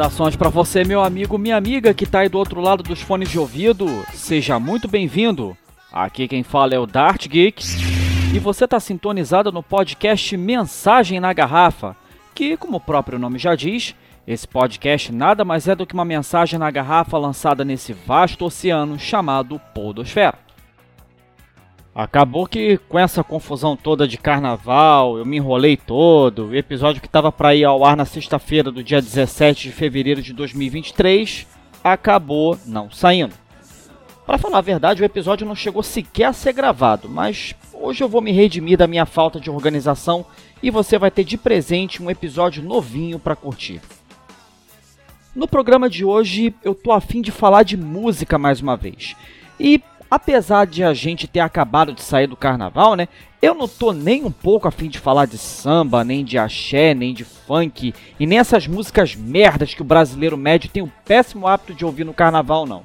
Saudações para você, meu amigo, minha amiga que tá aí do outro lado dos fones de ouvido. Seja muito bem-vindo. Aqui quem fala é o Dart Geek e você tá sintonizado no podcast Mensagem na Garrafa, que, como o próprio nome já diz, esse podcast nada mais é do que uma mensagem na garrafa lançada nesse vasto oceano chamado Podosfera. Acabou que com essa confusão toda de carnaval, eu me enrolei todo. O episódio que estava para ir ao ar na sexta-feira do dia 17 de fevereiro de 2023 acabou não saindo. Para falar a verdade, o episódio não chegou sequer a ser gravado, mas hoje eu vou me redimir da minha falta de organização e você vai ter de presente um episódio novinho para curtir. No programa de hoje eu tô afim de falar de música mais uma vez. E apesar de a gente ter acabado de sair do carnaval, né? Eu não tô nem um pouco afim de falar de samba, nem de axé, nem de funk, e nem essas músicas merdas que o brasileiro médio tem o péssimo hábito de ouvir no carnaval, não.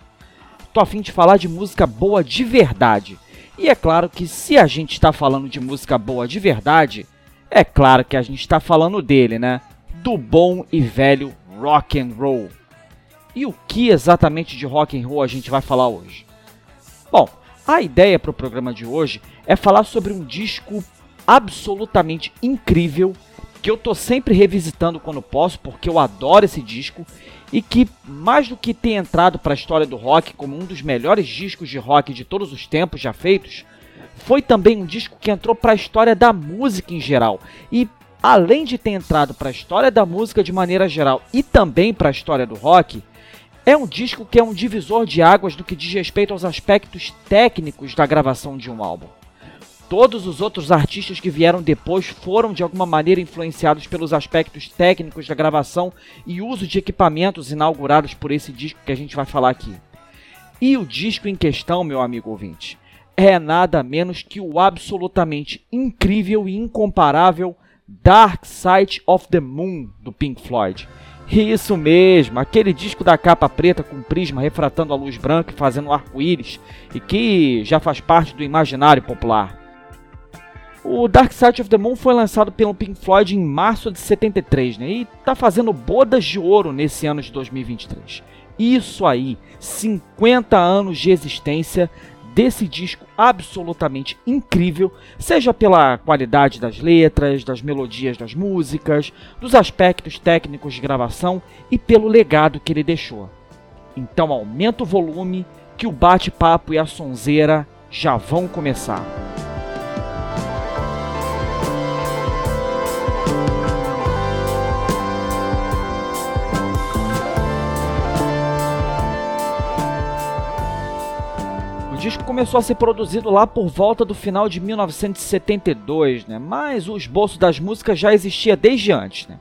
Tô afim de falar de música boa de verdade. E é claro que se a gente está falando de música boa de verdade, é claro que a gente está falando dele, né? Do bom e velho rock and roll. E o que exatamente de rock and roll a gente vai falar hoje? Bom, a ideia para o programa de hoje é falar sobre um disco absolutamente incrível que eu tô sempre revisitando quando posso, porque eu adoro esse disco e que mais do que ter entrado para a história do rock como um dos melhores discos de rock de todos os tempos já feitos, foi também um disco que entrou para a história da música em geral. E além de ter entrado para a história da música de maneira geral e também para a história do rock, é um disco que é um divisor de águas no que diz respeito aos aspectos técnicos da gravação de um álbum. Todos os outros artistas que vieram depois foram de alguma maneira influenciados pelos aspectos técnicos da gravação e uso de equipamentos inaugurados por esse disco que a gente vai falar aqui. E o disco em questão, meu amigo ouvinte, é nada menos que o absolutamente incrível e incomparável Dark Side of the Moon do Pink Floyd isso mesmo, aquele disco da capa preta com prisma refratando a luz branca e fazendo arco-íris, e que já faz parte do imaginário popular. O Dark Side of the Moon foi lançado pelo Pink Floyd em março de 73, né? E tá fazendo bodas de ouro nesse ano de 2023. Isso aí, 50 anos de existência desse disco absolutamente incrível, seja pela qualidade das letras, das melodias das músicas, dos aspectos técnicos de gravação e pelo legado que ele deixou. Então aumenta o volume que o bate-papo e a sonzeira já vão começar. Disco começou a ser produzido lá por volta do final de 1972, né? Mas o esboço das músicas já existia desde antes, né?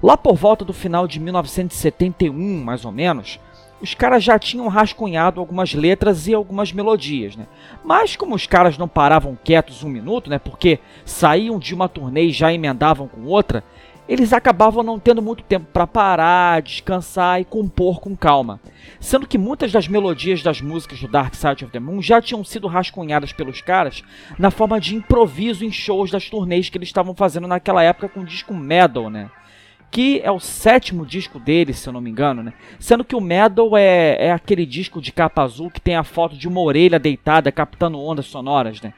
Lá por volta do final de 1971, mais ou menos, os caras já tinham rascunhado algumas letras e algumas melodias, né? Mas como os caras não paravam quietos um minuto, né? Porque saíam de uma turnê e já emendavam com outra, eles acabavam não tendo muito tempo para parar, descansar e compor com calma. Sendo que muitas das melodias das músicas do Dark Side of the Moon já tinham sido rascunhadas pelos caras na forma de improviso em shows das turnês que eles estavam fazendo naquela época com o disco Metal, né? Que é o sétimo disco deles, se eu não me engano, né? Sendo que o Metal é, é aquele disco de capa azul que tem a foto de uma orelha deitada captando ondas sonoras, né?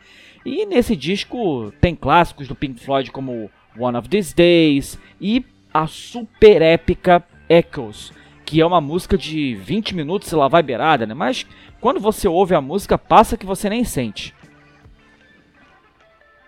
E nesse disco tem clássicos do Pink Floyd como One of These Days e a super épica Echoes, que é uma música de 20 minutos e lá vai beirada, né? Mas quando você ouve a música, passa que você nem sente.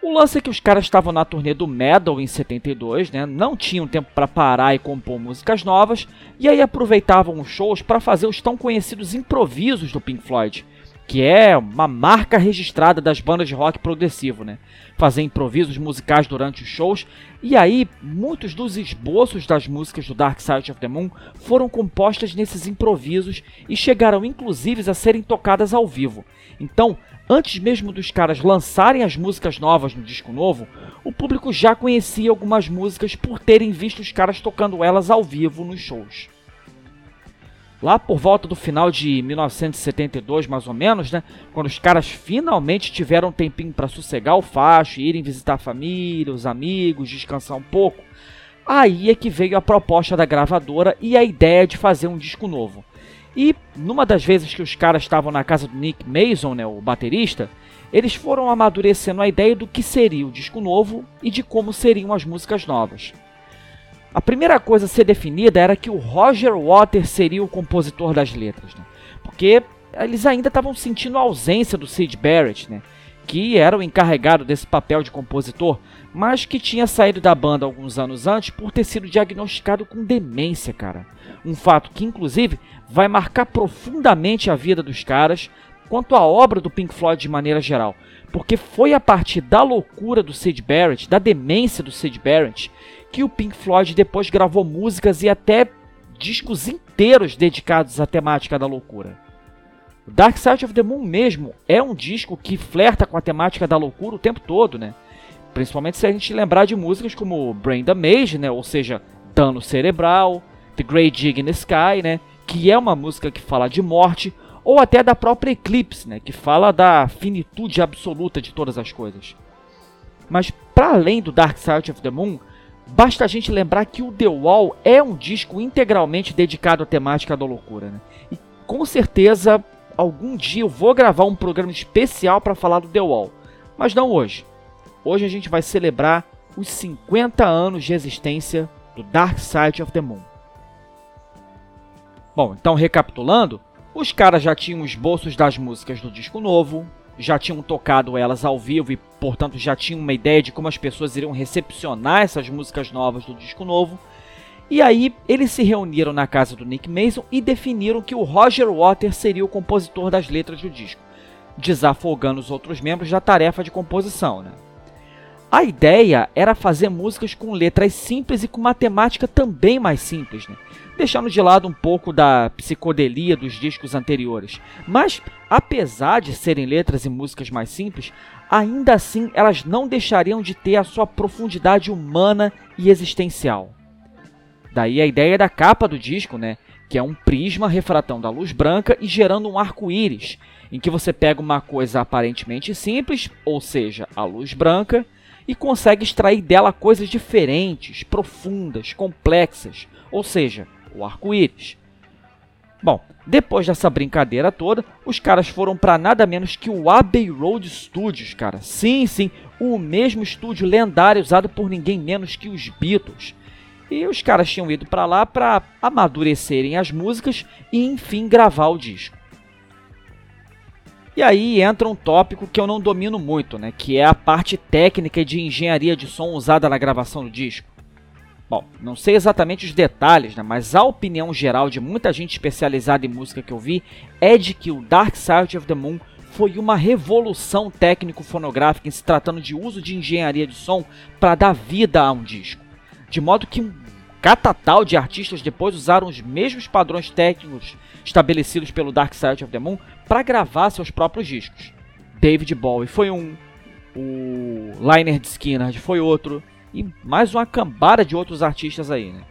O lance é que os caras estavam na turnê do Metal em 72, né? Não tinham tempo para parar e compor músicas novas, e aí aproveitavam os shows para fazer os tão conhecidos improvisos do Pink Floyd, que é uma marca registrada das bandas de rock progressivo, né? Fazer improvisos musicais durante os shows, e aí muitos dos esboços das músicas do Dark Side of the Moon foram compostas nesses improvisos e chegaram inclusive a serem tocadas ao vivo. Então, antes mesmo dos caras lançarem as músicas novas no disco novo, o público já conhecia algumas músicas por terem visto os caras tocando elas ao vivo nos shows. Lá por volta do final de 1972, mais ou menos, né? Quando os caras finalmente tiveram um tempinho para sossegar o facho, irem visitar a família, os amigos, descansar um pouco. Aí é que veio a proposta da gravadora e a ideia de fazer um disco novo. E numa das vezes que os caras estavam na casa do Nick Mason, né, o baterista, eles foram amadurecendo a ideia do que seria o disco novo e de como seriam as músicas novas. A primeira coisa a ser definida era que o Roger Waters seria o compositor das letras, né? porque eles ainda estavam sentindo a ausência do Sid Barrett, né? que era o encarregado desse papel de compositor, mas que tinha saído da banda alguns anos antes por ter sido diagnosticado com demência, cara. Um fato que, inclusive, vai marcar profundamente a vida dos caras quanto à obra do Pink Floyd de maneira geral, porque foi a partir da loucura do Sid Barrett, da demência do Sid Barrett, que o Pink Floyd depois gravou músicas e até discos inteiros dedicados à temática da loucura. Dark Side of the Moon mesmo é um disco que flerta com a temática da loucura o tempo todo, né? Principalmente se a gente lembrar de músicas como Brain Damage, né? Ou seja, Dano Cerebral, The Great Dig in the Sky, né? Que é uma música que fala de morte, ou até da própria Eclipse, né? Que fala da finitude absoluta de todas as coisas. Mas para além do Dark Side of the Moon, Basta a gente lembrar que o The Wall é um disco integralmente dedicado à temática da loucura. Né? E com certeza, algum dia eu vou gravar um programa especial para falar do The Wall. Mas não hoje. Hoje a gente vai celebrar os 50 anos de existência do Dark Side of the Moon. Bom, então recapitulando, os caras já tinham os bolsos das músicas do disco novo, já tinham tocado elas ao vivo e, portanto, já tinham uma ideia de como as pessoas iriam recepcionar essas músicas novas do disco novo. E aí eles se reuniram na casa do Nick Mason e definiram que o Roger Waters seria o compositor das letras do disco, desafogando os outros membros da tarefa de composição. Né? A ideia era fazer músicas com letras simples e com matemática também mais simples, né? Deixando de lado um pouco da psicodelia dos discos anteriores. Mas, apesar de serem letras e músicas mais simples, ainda assim elas não deixariam de ter a sua profundidade humana e existencial. Daí a ideia da capa do disco, né? Que é um prisma refratando a luz branca e gerando um arco-íris, em que você pega uma coisa aparentemente simples, ou seja, a luz branca, e consegue extrair dela coisas diferentes, profundas, complexas, ou seja, o arco-íris. Bom, depois dessa brincadeira toda, os caras foram para nada menos que o Abbey Road Studios, cara. Sim, sim, o mesmo estúdio lendário usado por ninguém menos que os Beatles. E os caras tinham ido para lá para amadurecerem as músicas e enfim gravar o disco. E aí entra um tópico que eu não domino muito, né, que é a parte técnica de engenharia de som usada na gravação do disco. Bom, não sei exatamente os detalhes, né, mas a opinião geral de muita gente especializada em música que eu vi é de que o Dark Side of the Moon foi uma revolução técnico-fonográfica em se tratando de uso de engenharia de som para dar vida a um disco. De modo que um catatal de artistas depois usaram os mesmos padrões técnicos estabelecidos pelo Dark Side of the Moon para gravar seus próprios discos. David Bowie foi um, o Liner Skinner foi outro, e mais uma cambada de outros artistas aí, né?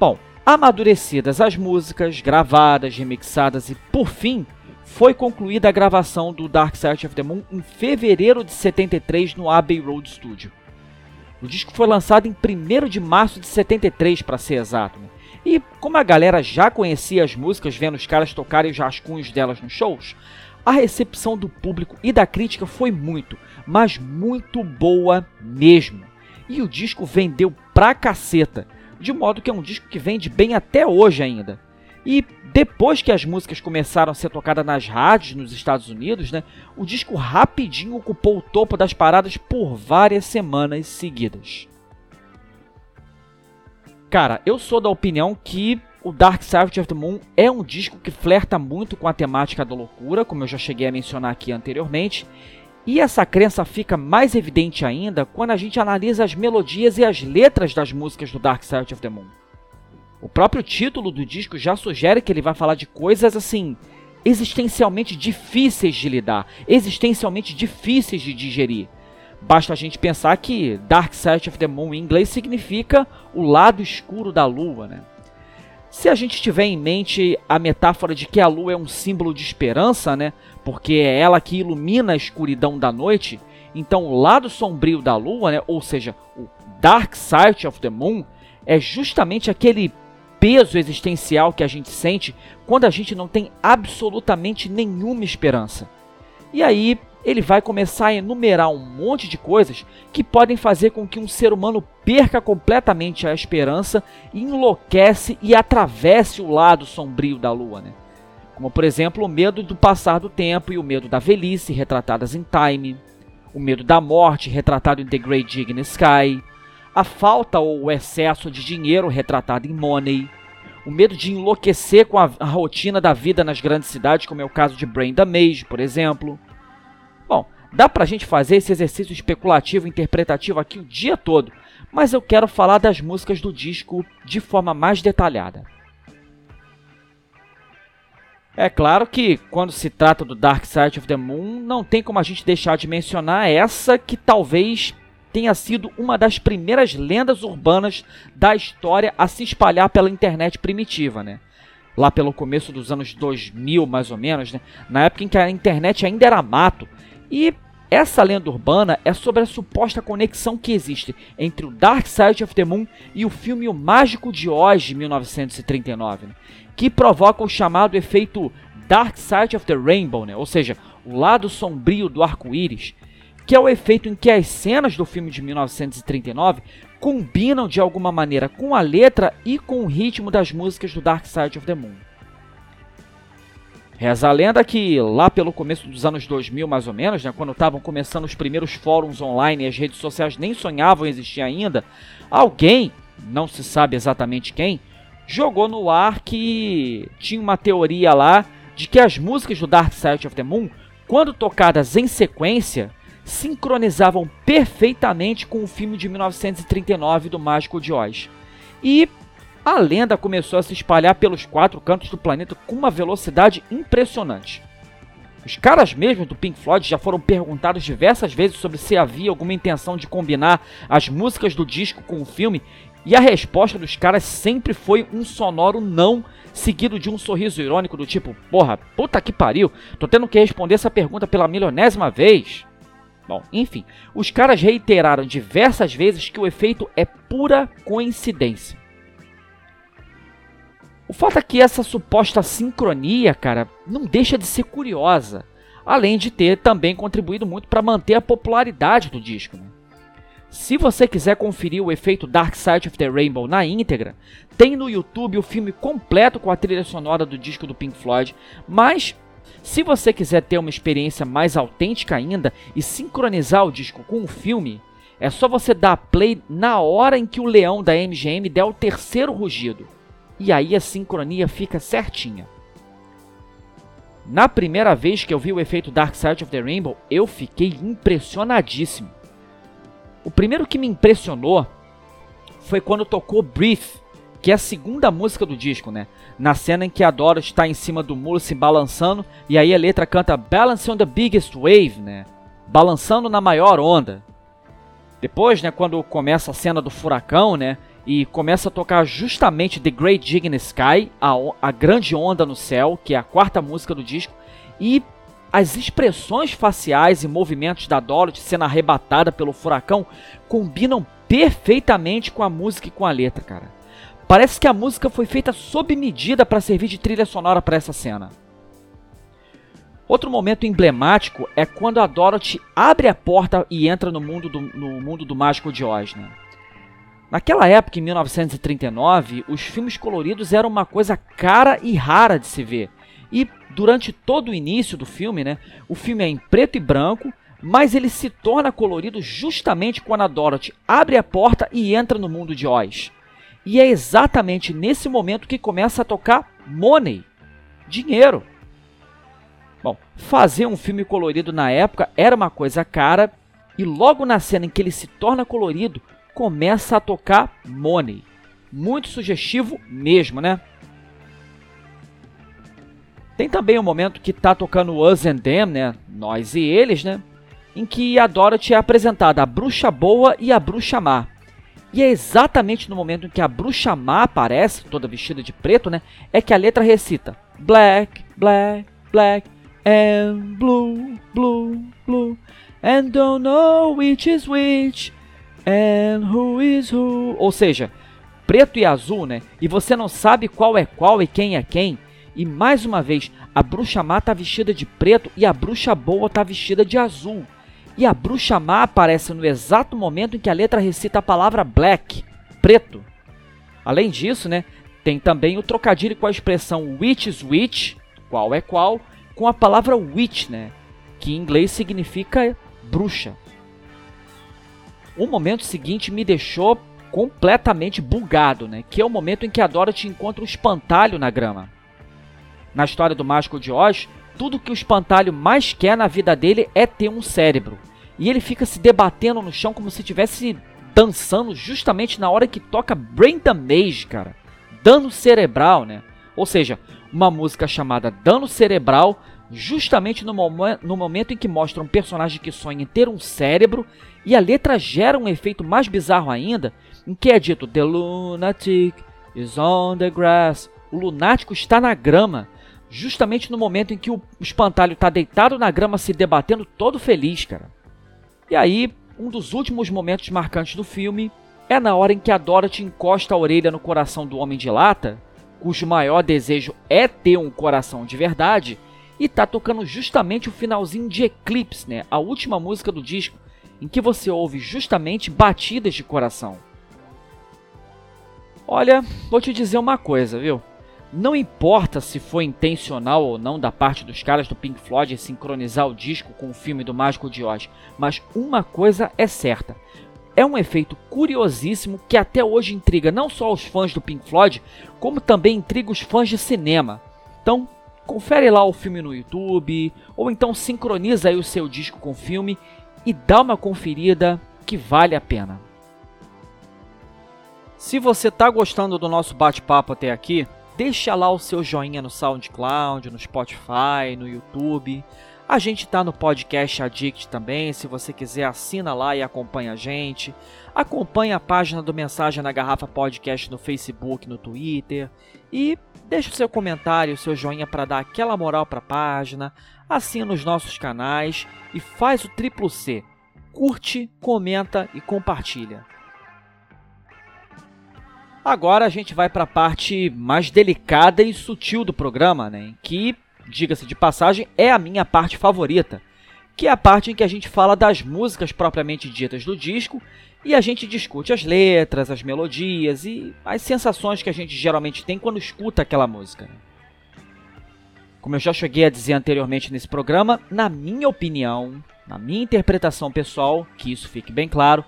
Bom, amadurecidas as músicas, gravadas, remixadas e, por fim, foi concluída a gravação do Dark Side of the Moon em fevereiro de 73 no Abbey Road Studio. O disco foi lançado em 1 de março de 73, para ser exato. Né? E como a galera já conhecia as músicas vendo os caras tocarem os rascunhos delas nos shows, a recepção do público e da crítica foi muito, mas muito boa mesmo. E o disco vendeu pra caceta. De modo que é um disco que vende bem até hoje ainda. E depois que as músicas começaram a ser tocadas nas rádios nos Estados Unidos, né, o disco rapidinho ocupou o topo das paradas por várias semanas seguidas. Cara, eu sou da opinião que o Dark Side of the Moon é um disco que flerta muito com a temática da loucura, como eu já cheguei a mencionar aqui anteriormente, e essa crença fica mais evidente ainda quando a gente analisa as melodias e as letras das músicas do Dark Side of the Moon. O próprio título do disco já sugere que ele vai falar de coisas assim existencialmente difíceis de lidar, existencialmente difíceis de digerir. Basta a gente pensar que Dark Side of the Moon em inglês significa o lado escuro da lua, né? Se a gente tiver em mente a metáfora de que a lua é um símbolo de esperança, né? Porque é ela que ilumina a escuridão da noite, então o lado sombrio da lua, né? Ou seja, o Dark Side of the Moon é justamente aquele peso existencial que a gente sente quando a gente não tem absolutamente nenhuma esperança. E aí ele vai começar a enumerar um monte de coisas que podem fazer com que um ser humano perca completamente a esperança, enlouquece e atravesse o lado sombrio da lua, né? Como por exemplo, o medo do passar do tempo e o medo da velhice, retratadas em Time, o medo da morte, retratado em The Great the Sky, a falta ou o excesso de dinheiro, retratado em Money, o medo de enlouquecer com a, a rotina da vida nas grandes cidades, como é o caso de Brain Damage, por exemplo, dá pra gente fazer esse exercício especulativo interpretativo aqui o dia todo, mas eu quero falar das músicas do disco de forma mais detalhada. É claro que quando se trata do Dark Side of the Moon, não tem como a gente deixar de mencionar essa que talvez tenha sido uma das primeiras lendas urbanas da história a se espalhar pela internet primitiva, né? Lá pelo começo dos anos 2000, mais ou menos, né? Na época em que a internet ainda era mato e essa lenda urbana é sobre a suposta conexão que existe entre o Dark Side of the Moon e o filme O Mágico de Oz de 1939, né? que provoca o chamado efeito Dark Side of the Rainbow, né? ou seja, o lado sombrio do arco-íris, que é o efeito em que as cenas do filme de 1939 combinam de alguma maneira com a letra e com o ritmo das músicas do Dark Side of the Moon. Reza a lenda que lá pelo começo dos anos 2000, mais ou menos, né, quando estavam começando os primeiros fóruns online e as redes sociais nem sonhavam existir ainda, alguém, não se sabe exatamente quem, jogou no ar que tinha uma teoria lá de que as músicas do Dark Side of the Moon, quando tocadas em sequência, sincronizavam perfeitamente com o filme de 1939 do Mágico de Oz. E a lenda começou a se espalhar pelos quatro cantos do planeta com uma velocidade impressionante. Os caras mesmos do Pink Floyd já foram perguntados diversas vezes sobre se havia alguma intenção de combinar as músicas do disco com o filme, e a resposta dos caras sempre foi um sonoro não, seguido de um sorriso irônico do tipo: Porra, puta que pariu, tô tendo que responder essa pergunta pela milionésima vez. Bom, enfim, os caras reiteraram diversas vezes que o efeito é pura coincidência. O fato é que essa suposta sincronia, cara, não deixa de ser curiosa, além de ter também contribuído muito para manter a popularidade do disco. Né? Se você quiser conferir o efeito Dark Side of the Rainbow na íntegra, tem no YouTube o filme completo com a trilha sonora do disco do Pink Floyd, mas se você quiser ter uma experiência mais autêntica ainda e sincronizar o disco com o filme, é só você dar play na hora em que o leão da MGM der o terceiro rugido e aí a sincronia fica certinha. Na primeira vez que eu vi o efeito Dark Side of the Rainbow, eu fiquei impressionadíssimo. O primeiro que me impressionou foi quando tocou Breathe, que é a segunda música do disco, né? Na cena em que a Dora está em cima do muro se balançando e aí a letra canta Balance on the Biggest Wave, né? Balançando na maior onda. Depois, né, quando começa a cena do furacão, né? E começa a tocar justamente The Great Jig in the Sky, a, a grande onda no céu, que é a quarta música do disco, e as expressões faciais e movimentos da Dorothy sendo arrebatada pelo furacão combinam perfeitamente com a música e com a letra, cara. Parece que a música foi feita sob medida para servir de trilha sonora para essa cena. Outro momento emblemático é quando a Dorothy abre a porta e entra no mundo do, no mundo do mágico de Oz. Né? Naquela época, em 1939, os filmes coloridos eram uma coisa cara e rara de se ver. E durante todo o início do filme, né, o filme é em preto e branco, mas ele se torna colorido justamente quando a Dorothy abre a porta e entra no mundo de Oz. E é exatamente nesse momento que começa a tocar Money, dinheiro. Bom, fazer um filme colorido na época era uma coisa cara, e logo na cena em que ele se torna colorido, começa a tocar Money. Muito sugestivo mesmo, né? Tem também o um momento que tá tocando Us and Them, né? Nós e eles, né? Em que a Dorothy é apresentada a bruxa boa e a bruxa má. E é exatamente no momento em que a bruxa má aparece, toda vestida de preto, né? É que a letra recita Black, black, black, and blue, blue, blue, and don't know which is which, and who is who. Ou seja, preto e azul, né? E você não sabe qual é qual e quem é quem. E mais uma vez, a bruxa má está vestida de preto e a bruxa boa está vestida de azul. E a bruxa má aparece no exato momento em que a letra recita a palavra black, preto. Além disso, né, tem também o trocadilho com a expressão which is which, qual é qual, com a palavra witch, né, que em inglês significa bruxa. O momento seguinte me deixou completamente bugado, né, que é o momento em que a Dorothy encontra um espantalho na grama na história do Mágico de Oz, tudo que o espantalho mais quer na vida dele é ter um cérebro. E ele fica se debatendo no chão como se estivesse dançando justamente na hora que toca Brain Damage, cara. Dano cerebral, né? Ou seja, uma música chamada Dano Cerebral, justamente no, momen no momento em que mostra um personagem que sonha em ter um cérebro, e a letra gera um efeito mais bizarro ainda, em que é dito The lunatic is on the grass. O lunático está na grama justamente no momento em que o espantalho está deitado na grama se debatendo todo feliz, cara. E aí, um dos últimos momentos marcantes do filme é na hora em que a Dorothy encosta a orelha no coração do Homem de Lata, cujo maior desejo é ter um coração de verdade, e tá tocando justamente o finalzinho de Eclipse, né? A última música do disco, em que você ouve justamente batidas de coração. Olha, vou te dizer uma coisa, viu? Não importa se foi intencional ou não da parte dos caras do Pink Floyd sincronizar o disco com o filme do Mágico de Oz, mas uma coisa é certa. É um efeito curiosíssimo que até hoje intriga não só os fãs do Pink Floyd, como também intriga os fãs de cinema. Então, confere lá o filme no YouTube, ou então sincroniza aí o seu disco com o filme e dá uma conferida que vale a pena. Se você está gostando do nosso bate-papo até aqui, Deixa lá o seu joinha no SoundCloud, no Spotify, no YouTube. A gente tá no podcast Addict também, se você quiser assina lá e acompanha a gente. Acompanha a página do Mensagem na Garrafa Podcast no Facebook, no Twitter e deixa o seu comentário, o seu joinha para dar aquela moral para a página. Assina os nossos canais e faz o triplo C. Curte, comenta e compartilha. Agora a gente vai para a parte mais delicada e sutil do programa, né? Que, diga-se de passagem, é a minha parte favorita, que é a parte em que a gente fala das músicas propriamente ditas do disco e a gente discute as letras, as melodias e as sensações que a gente geralmente tem quando escuta aquela música. Como eu já cheguei a dizer anteriormente nesse programa, na minha opinião, na minha interpretação pessoal, que isso fique bem claro,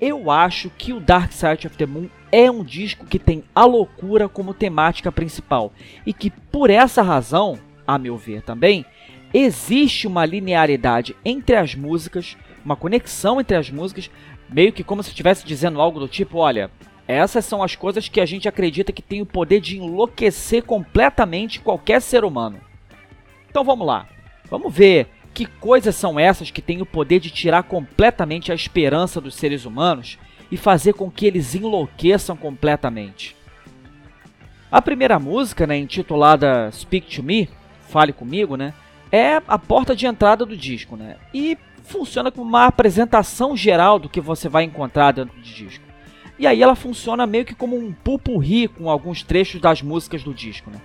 eu acho que o Dark Side of the Moon é um disco que tem a loucura como temática principal e que por essa razão, a meu ver também, existe uma linearidade entre as músicas, uma conexão entre as músicas, meio que como se estivesse dizendo algo do tipo, olha, essas são as coisas que a gente acredita que tem o poder de enlouquecer completamente qualquer ser humano. Então vamos lá. Vamos ver que coisas são essas que têm o poder de tirar completamente a esperança dos seres humanos e fazer com que eles enlouqueçam completamente? A primeira música, né, intitulada Speak to Me, Fale comigo, né, é a porta de entrada do disco, né? E funciona como uma apresentação geral do que você vai encontrar dentro do disco. E aí ela funciona meio que como um pupurri com alguns trechos das músicas do disco, né?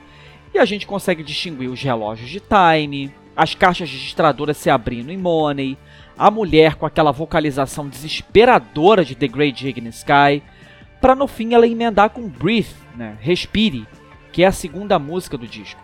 E a gente consegue distinguir os relógios de time, as caixas registradoras se abrindo em Money, a mulher com aquela vocalização desesperadora de The Great Gig Sky, para no fim ela emendar com Breathe, né, Respire, que é a segunda música do disco.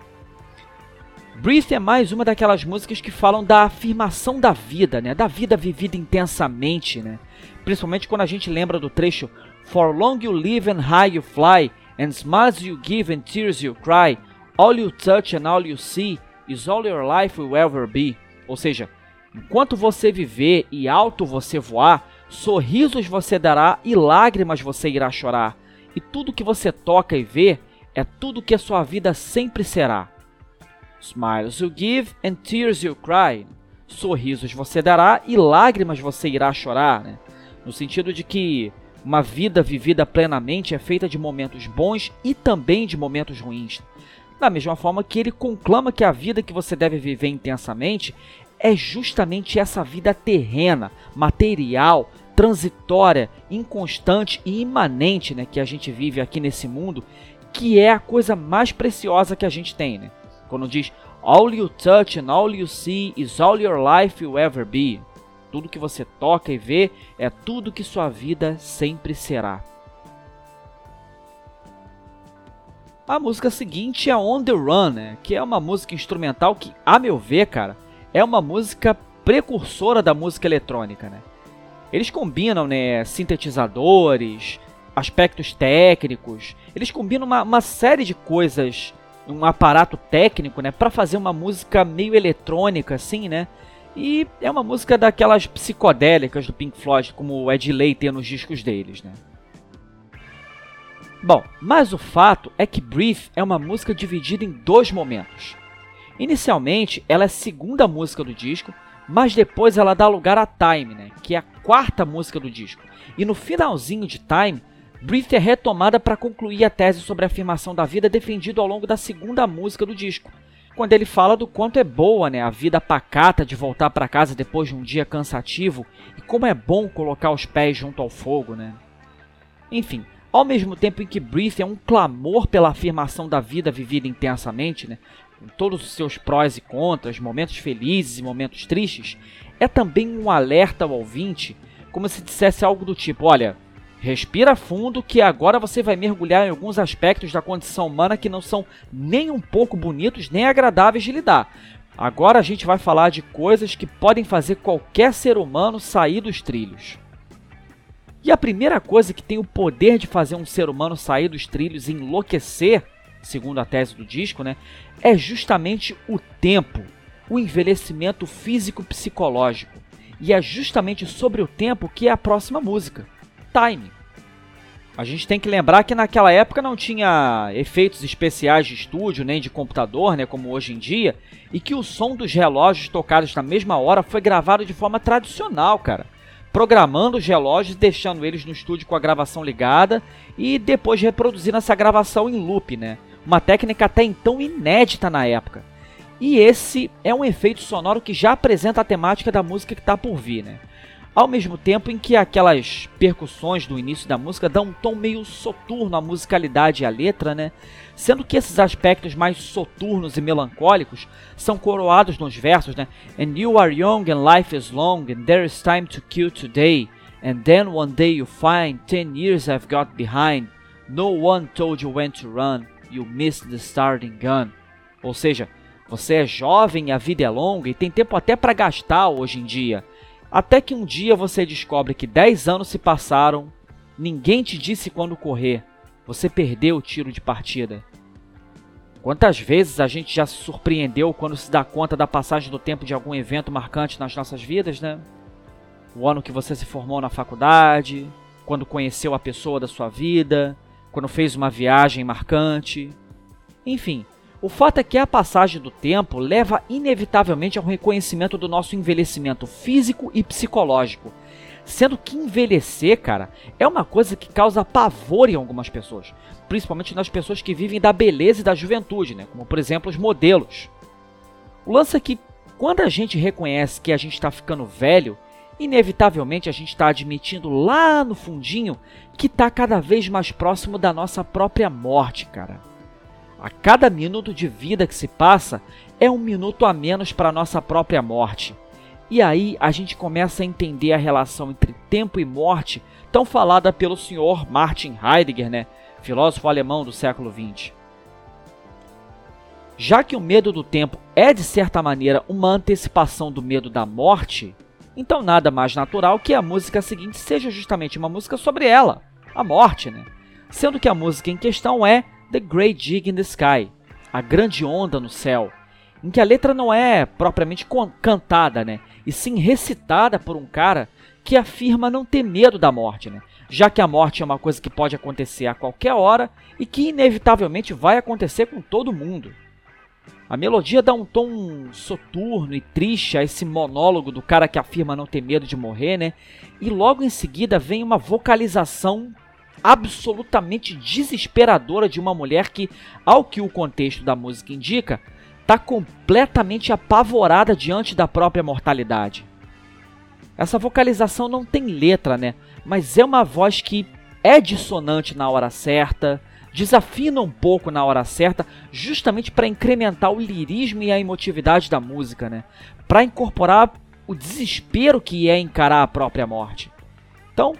Breathe é mais uma daquelas músicas que falam da afirmação da vida, né, da vida vivida intensamente, né, principalmente quando a gente lembra do trecho For long you live and high you fly, and smiles you give and tears you cry. All you touch and all you see is all your life will ever be. Ou seja, enquanto você viver e alto você voar, sorrisos você dará e lágrimas você irá chorar. E tudo que você toca e vê é tudo que a sua vida sempre será. Smiles you give and tears you cry. Sorrisos você dará e lágrimas você irá chorar, né? No sentido de que uma vida vivida plenamente é feita de momentos bons e também de momentos ruins. Da mesma forma que ele conclama que a vida que você deve viver intensamente é justamente essa vida terrena, material, transitória, inconstante e imanente né, que a gente vive aqui nesse mundo, que é a coisa mais preciosa que a gente tem. Né? Quando diz All you touch and all you see is all your life will ever be. Tudo que você toca e vê é tudo que sua vida sempre será. A música seguinte é On The Run, né? que é uma música instrumental que, a meu ver, cara, é uma música precursora da música eletrônica. Né? Eles combinam né, sintetizadores, aspectos técnicos, eles combinam uma, uma série de coisas, um aparato técnico, né, para fazer uma música meio eletrônica, assim, né? E é uma música daquelas psicodélicas do Pink Floyd, como o Ed Lay tem nos discos deles, né? Bom, mas o fato é que Brief é uma música dividida em dois momentos. Inicialmente, ela é a segunda música do disco, mas depois ela dá lugar a Time, né, que é a quarta música do disco. E no finalzinho de Time, Brief é retomada para concluir a tese sobre a afirmação da vida defendida ao longo da segunda música do disco, quando ele fala do quanto é boa né, a vida pacata de voltar para casa depois de um dia cansativo e como é bom colocar os pés junto ao fogo. Né? Enfim, ao mesmo tempo em que Brief é um clamor pela afirmação da vida vivida intensamente, né, com todos os seus prós e contras, momentos felizes e momentos tristes, é também um alerta ao ouvinte, como se dissesse algo do tipo: olha Respira fundo que agora você vai mergulhar em alguns aspectos da condição humana que não são nem um pouco bonitos nem agradáveis de lidar. Agora a gente vai falar de coisas que podem fazer qualquer ser humano sair dos trilhos. E a primeira coisa que tem o poder de fazer um ser humano sair dos trilhos e enlouquecer, segundo a tese do disco, né, é justamente o tempo, o envelhecimento físico-psicológico. E é justamente sobre o tempo que é a próxima música. A gente tem que lembrar que naquela época não tinha efeitos especiais de estúdio nem de computador, né, como hoje em dia, e que o som dos relógios tocados na mesma hora foi gravado de forma tradicional, cara. Programando os relógios, deixando eles no estúdio com a gravação ligada e depois reproduzindo essa gravação em loop, né? Uma técnica até então inédita na época. E esse é um efeito sonoro que já apresenta a temática da música que está por vir, né? Ao mesmo tempo em que aquelas percussões do início da música dão um tom meio soturno à musicalidade e à letra, né? Sendo que esses aspectos mais soturnos e melancólicos são coroados nos versos, né? And you are young and life is long and there is time to kill today and then one day you find ten years I've got behind no one told you when to run you missed the starting gun. Ou seja, você é jovem a vida é longa e tem tempo até para gastar hoje em dia. Até que um dia você descobre que 10 anos se passaram, ninguém te disse quando correr, você perdeu o tiro de partida. Quantas vezes a gente já se surpreendeu quando se dá conta da passagem do tempo de algum evento marcante nas nossas vidas, né? O ano que você se formou na faculdade, quando conheceu a pessoa da sua vida, quando fez uma viagem marcante. Enfim, o fato é que a passagem do tempo leva inevitavelmente ao reconhecimento do nosso envelhecimento físico e psicológico. Sendo que envelhecer, cara, é uma coisa que causa pavor em algumas pessoas, principalmente nas pessoas que vivem da beleza e da juventude, né? como por exemplo os modelos. O lance é que quando a gente reconhece que a gente está ficando velho, inevitavelmente a gente está admitindo lá no fundinho que está cada vez mais próximo da nossa própria morte, cara. A cada minuto de vida que se passa é um minuto a menos para nossa própria morte. E aí a gente começa a entender a relação entre tempo e morte, tão falada pelo senhor Martin Heidegger, né? filósofo alemão do século XX. Já que o medo do tempo é de certa maneira uma antecipação do medo da morte, então nada mais natural que a música seguinte seja justamente uma música sobre ela, a morte, né? Sendo que a música em questão é The Great Jig in the Sky, a grande onda no céu, em que a letra não é propriamente cantada, né? E sim recitada por um cara que afirma não ter medo da morte, né? Já que a morte é uma coisa que pode acontecer a qualquer hora e que inevitavelmente vai acontecer com todo mundo. A melodia dá um tom soturno e triste a esse monólogo do cara que afirma não ter medo de morrer, né? E logo em seguida vem uma vocalização absolutamente desesperadora de uma mulher que, ao que o contexto da música indica, está completamente apavorada diante da própria mortalidade. Essa vocalização não tem letra, né? Mas é uma voz que é dissonante na hora certa, desafina um pouco na hora certa, justamente para incrementar o lirismo e a emotividade da música, né? Para incorporar o desespero que é encarar a própria morte. Então,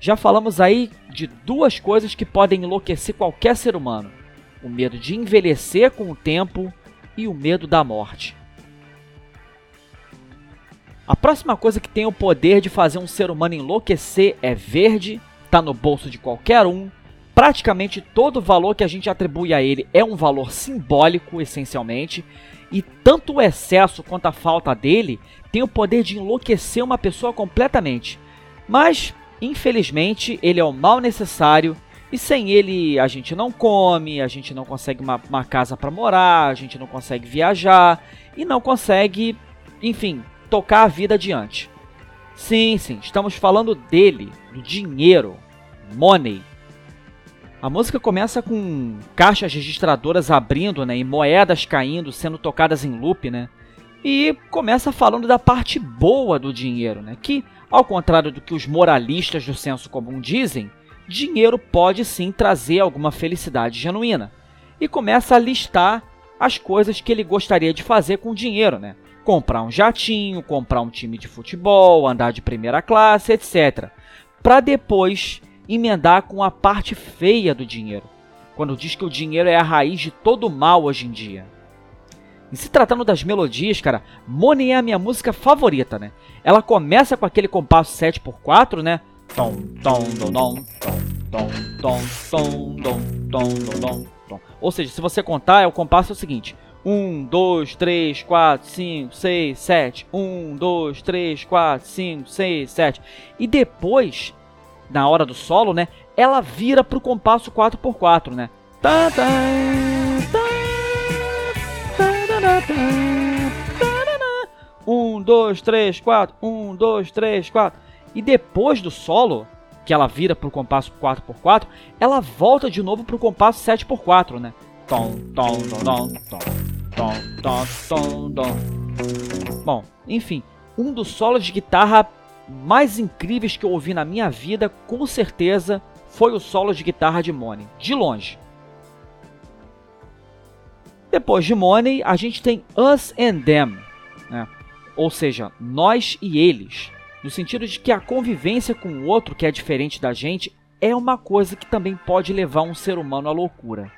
já falamos aí de duas coisas que podem enlouquecer qualquer ser humano: o medo de envelhecer com o tempo e o medo da morte. A próxima coisa que tem o poder de fazer um ser humano enlouquecer é verde, está no bolso de qualquer um. Praticamente todo o valor que a gente atribui a ele é um valor simbólico, essencialmente, e tanto o excesso quanto a falta dele tem o poder de enlouquecer uma pessoa completamente. Mas, infelizmente, ele é o mal necessário e sem ele a gente não come, a gente não consegue uma, uma casa para morar, a gente não consegue viajar e não consegue, enfim, tocar a vida adiante. Sim, sim, estamos falando dele, do dinheiro, money. A música começa com caixas registradoras abrindo, né, e moedas caindo, sendo tocadas em loop, né? E começa falando da parte boa do dinheiro, né? Que, ao contrário do que os moralistas do senso comum dizem, dinheiro pode sim trazer alguma felicidade genuína. E começa a listar as coisas que ele gostaria de fazer com o dinheiro, né? Comprar um jatinho, comprar um time de futebol, andar de primeira classe, etc. Para depois emendar com a parte feia do dinheiro, quando diz que o dinheiro é a raiz de todo mal hoje em dia. E se tratando das melodias, cara, Money é a minha música favorita, né? Ela começa com aquele compasso 7x4, né? Ou seja, se você contar, é o compasso é o seguinte: 1, 2, 3, 4, 5, 6, 7. 1, 2, 3, 4, 5, 6, 7. E depois, na hora do solo, né? Ela vira pro compasso 4x4, né? Tá, tá, dois, três, quatro. Um, dois, três, quatro. E depois do solo, que ela vira pro compasso 4x4, ela volta de novo pro compasso 7x4, né? Tom, tom, tom, tom, tom, tom, tom, tom. Bom, enfim, um dos solos de guitarra mais incríveis que eu ouvi na minha vida, com certeza, foi o solo de guitarra de Money, de longe. Depois de Money, a gente tem Us and Them? Ou seja, nós e eles no sentido de que a convivência com o outro que é diferente da gente é uma coisa que também pode levar um ser humano à loucura.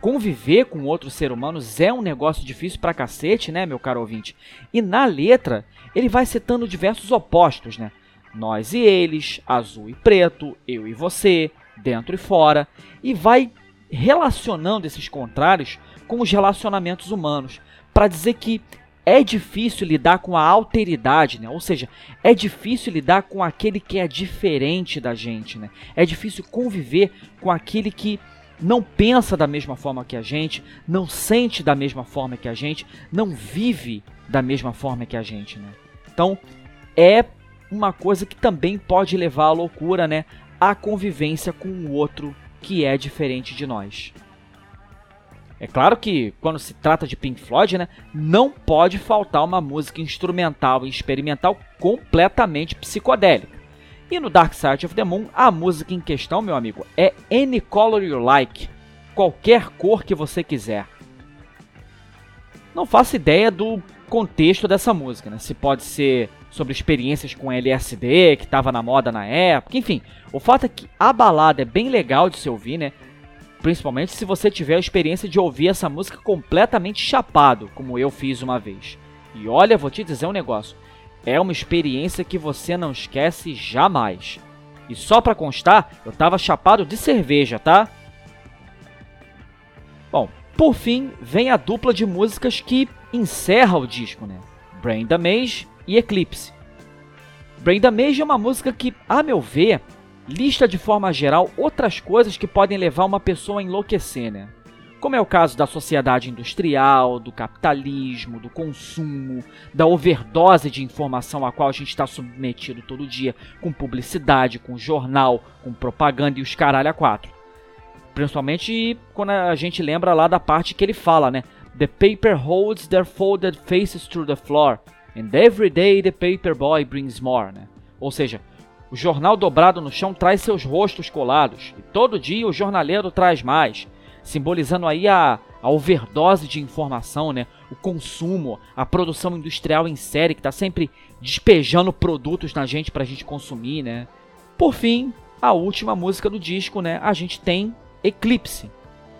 Conviver com outros seres humanos é um negócio difícil pra cacete, né, meu caro ouvinte? E na letra, ele vai citando diversos opostos, né? Nós e eles, azul e preto, eu e você, dentro e fora, e vai relacionando esses contrários com os relacionamentos humanos, para dizer que é difícil lidar com a alteridade, né? Ou seja, é difícil lidar com aquele que é diferente da gente, né? É difícil conviver com aquele que não pensa da mesma forma que a gente, não sente da mesma forma que a gente, não vive da mesma forma que a gente, né? Então, é uma coisa que também pode levar à loucura, né? A convivência com o outro que é diferente de nós. É claro que quando se trata de Pink Floyd, né, não pode faltar uma música instrumental e experimental completamente psicodélica. E no Dark Side of the Moon, a música em questão, meu amigo, é Any Color You Like, qualquer cor que você quiser. Não faço ideia do contexto dessa música, né? Se pode ser sobre experiências com LSD, que estava na moda na época, enfim. O fato é que a balada é bem legal de se ouvir, né? Principalmente se você tiver a experiência de ouvir essa música completamente chapado, como eu fiz uma vez. E olha, vou te dizer um negócio. É uma experiência que você não esquece jamais. E só pra constar, eu tava chapado de cerveja, tá? Bom, por fim, vem a dupla de músicas que encerra o disco, né? Brenda Mage e Eclipse. Brenda Mage é uma música que, a meu ver, lista de forma geral outras coisas que podem levar uma pessoa a enlouquecer, né? Como é o caso da sociedade industrial, do capitalismo, do consumo, da overdose de informação a qual a gente está submetido todo dia, com publicidade, com jornal, com propaganda e os caralho a quatro. Principalmente quando a gente lembra lá da parte que ele fala, né? The paper holds their folded faces through the floor, and every day the paper boy brings more, né? Ou seja, o jornal dobrado no chão traz seus rostos colados, e todo dia o jornaleiro traz mais, simbolizando aí a, a overdose de informação, né? O consumo, a produção industrial em série que está sempre despejando produtos na gente para a gente consumir, né? Por fim, a última música do disco, né? A gente tem Eclipse,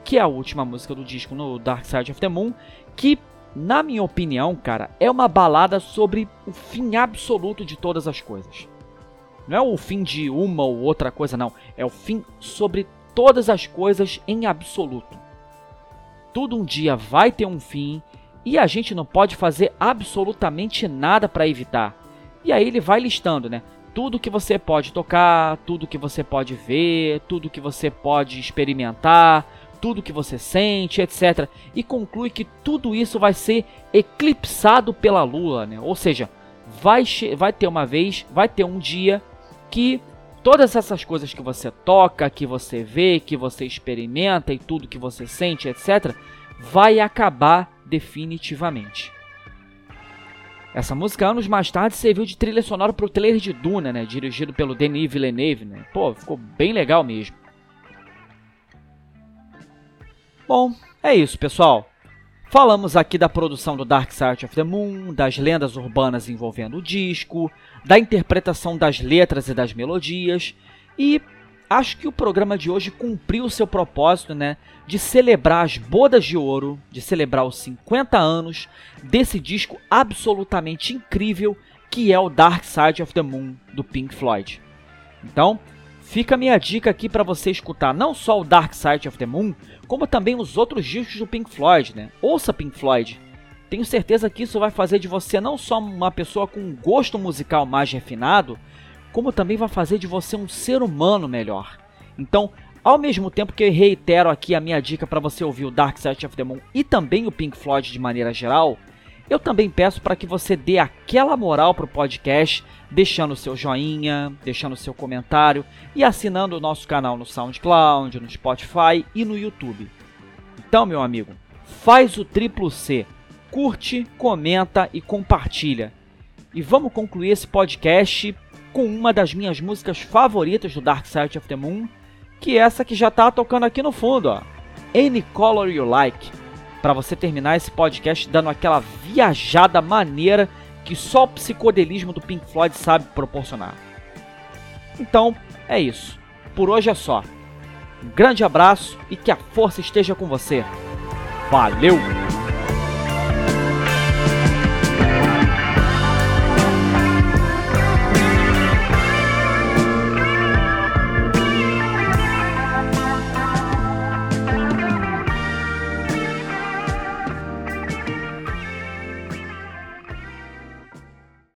que é a última música do disco no Dark Side of the Moon, que, na minha opinião, cara, é uma balada sobre o fim absoluto de todas as coisas. Não é o fim de uma ou outra coisa, não. É o fim sobre todas as coisas em absoluto. Tudo um dia vai ter um fim e a gente não pode fazer absolutamente nada para evitar. E aí ele vai listando, né? tudo que você pode tocar, tudo que você pode ver, tudo que você pode experimentar, tudo que você sente, etc. E conclui que tudo isso vai ser eclipsado pela lua, né? Ou seja, vai, vai ter uma vez, vai ter um dia que todas essas coisas que você toca, que você vê, que você experimenta e tudo que você sente, etc., vai acabar definitivamente. Essa música, anos mais tarde, serviu de trilha sonora para o trailer de Duna, né? Dirigido pelo Denis Villeneuve, né? Pô, ficou bem legal mesmo. Bom, é isso, pessoal. Falamos aqui da produção do Dark Side of the Moon, das lendas urbanas envolvendo o disco, da interpretação das letras e das melodias, e acho que o programa de hoje cumpriu o seu propósito, né? De celebrar as bodas de ouro, de celebrar os 50 anos desse disco absolutamente incrível que é o Dark Side of the Moon do Pink Floyd. Então, fica a minha dica aqui para você escutar não só o Dark Side of the Moon, como também os outros discos do Pink Floyd, né? Ouça Pink Floyd. Tenho certeza que isso vai fazer de você não só uma pessoa com um gosto musical mais refinado, como também vai fazer de você um ser humano melhor. Então, ao mesmo tempo que eu reitero aqui a minha dica para você ouvir o Dark Side of the Moon e também o Pink Floyd de maneira geral, eu também peço para que você dê aquela moral pro podcast, deixando o seu joinha, deixando o seu comentário e assinando o nosso canal no SoundCloud, no Spotify e no YouTube. Então, meu amigo, faz o triplo C, curte, comenta e compartilha. E vamos concluir esse podcast com uma das minhas músicas favoritas do Dark Side of the Moon, que é essa que já tá tocando aqui no fundo, ó. Any Color You Like. Para você terminar esse podcast dando aquela viajada maneira que só o psicodelismo do Pink Floyd sabe proporcionar. Então, é isso. Por hoje é só. Um grande abraço e que a força esteja com você. Valeu!